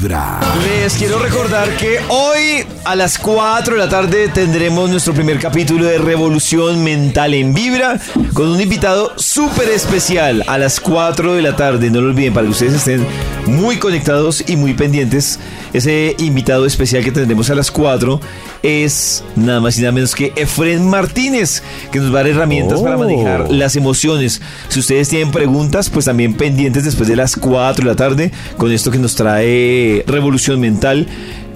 Vibra. Les quiero recordar que hoy a las 4 de la tarde tendremos nuestro primer capítulo de Revolución Mental en Vibra con un invitado súper especial a las 4 de la tarde. No lo olviden para que ustedes estén muy conectados y muy pendientes. Ese invitado especial que tendremos a las 4 es nada más y nada menos que Efren Martínez, que nos va a dar herramientas para Oh. manejar las emociones. Si ustedes tienen preguntas, pues también pendientes después de las 4 de la tarde con esto que nos trae Revolución Mental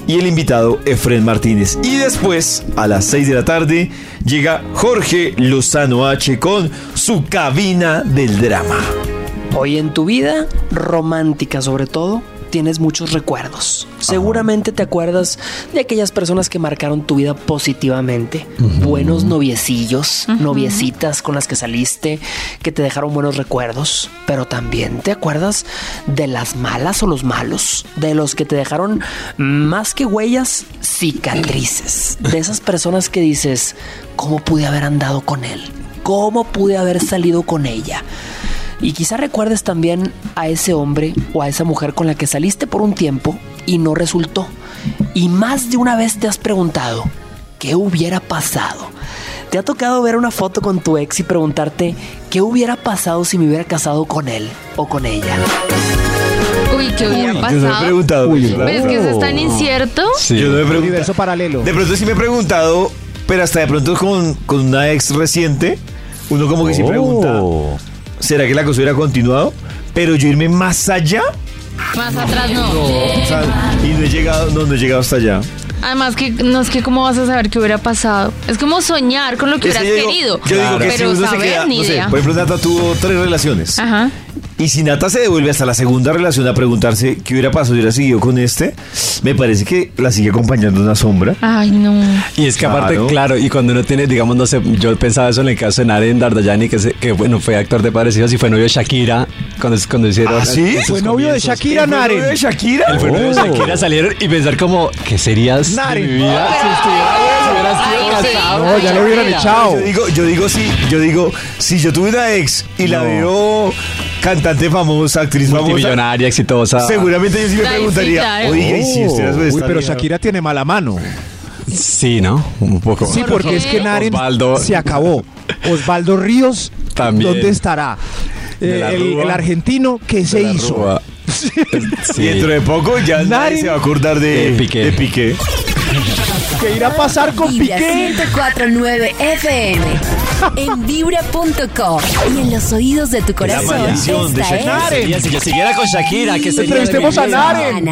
y el invitado Efren Martínez. Y después, a las 6 de la tarde, llega Jorge Lozano H con su cabina del drama. Hoy en tu vida, romántica sobre todo, tienes muchos recuerdos. Seguramente te acuerdas de aquellas personas que marcaron tu vida positivamente. Buenos noviecillos, noviecitas con las que saliste, que te dejaron buenos recuerdos. Pero también te acuerdas de las malas o los malos, de los que te dejaron más que huellas, cicatrices. De esas personas que dices, ¿cómo pude haber andado con él? ¿Cómo pude haber salido con ella? Y quizá recuerdes también a ese hombre o a esa mujer con la que saliste por un tiempo y no resultó. Y más de una vez te has preguntado, ¿qué hubiera pasado? ¿Te ha tocado ver una foto con tu ex y preguntarte, ¿qué hubiera pasado si me hubiera casado con él o con ella? Uy, ¿qué hubiera Yo he pasado? preguntado. Pero es que eso es tan incierto. Yo no me he preguntado. Universo paralelo. De pronto sí me he preguntado, pero hasta de pronto con, con una ex reciente, uno como que sí pregunta, Oh. ¿Será que la cosa hubiera continuado? Pero yo irme más allá, Más atrás no. o sea, y no he llegado, no, no he llegado hasta allá. Además que no es que cómo vas a saber qué hubiera pasado. Es como soñar con lo que Es hubieras que yo digo- querido. Yo digo que si pero uno se saber queda, ni no sé, por ejemplo, Nata tuvo tres relaciones. Ajá. Y si Nata se devuelve hasta la segunda relación a preguntarse qué hubiera pasado si hubiera seguido con este, me parece que la sigue acompañando una sombra. Ay, no. Y es que aparte, Claro. y cuando uno tiene, digamos, no sé, yo pensaba eso en el caso de Naren Dardayani, que, se- que bueno, fue actor de Padres Hijos y fue novio de Shakira, cuando, cuando hicieron... ¿Ah, sí? Fue novio de. Shakira, ¿El novio Naren. de Shakira? El fue novio de Oh. Shakira salieron y pensar como, ¿qué serías Naren. mi vida si estuviera, si hubieras sido Ay, sí. casado No, ya lo hubieran echado. Yo digo, yo digo sí, yo digo, si yo tuve una ex y la veo cantante famosa, actriz famosa, Multimillonaria, exitosa. seguramente yo sí me preguntaría, y si usted. Uy, pero? Shakira tiene mala mano. Sí, ¿no? Un poco. Sí, porque es que Naren Osvaldo. se acabó. Osvaldo Ríos, También. ¿dónde estará? De Eh, el, Rúa. el argentino, ¿qué se hizo? Y dentro de poco ya nadie se va a acordar de, De Piqué. de Piqué. ¿Qué irá a pasar con Vibra Piqué? 1049 FM. En vibra.com. Y en los oídos de tu corazón. maldición de esta Shakira. es si yo siguiera con Shakira, que sería Entrevistemos a? Naren.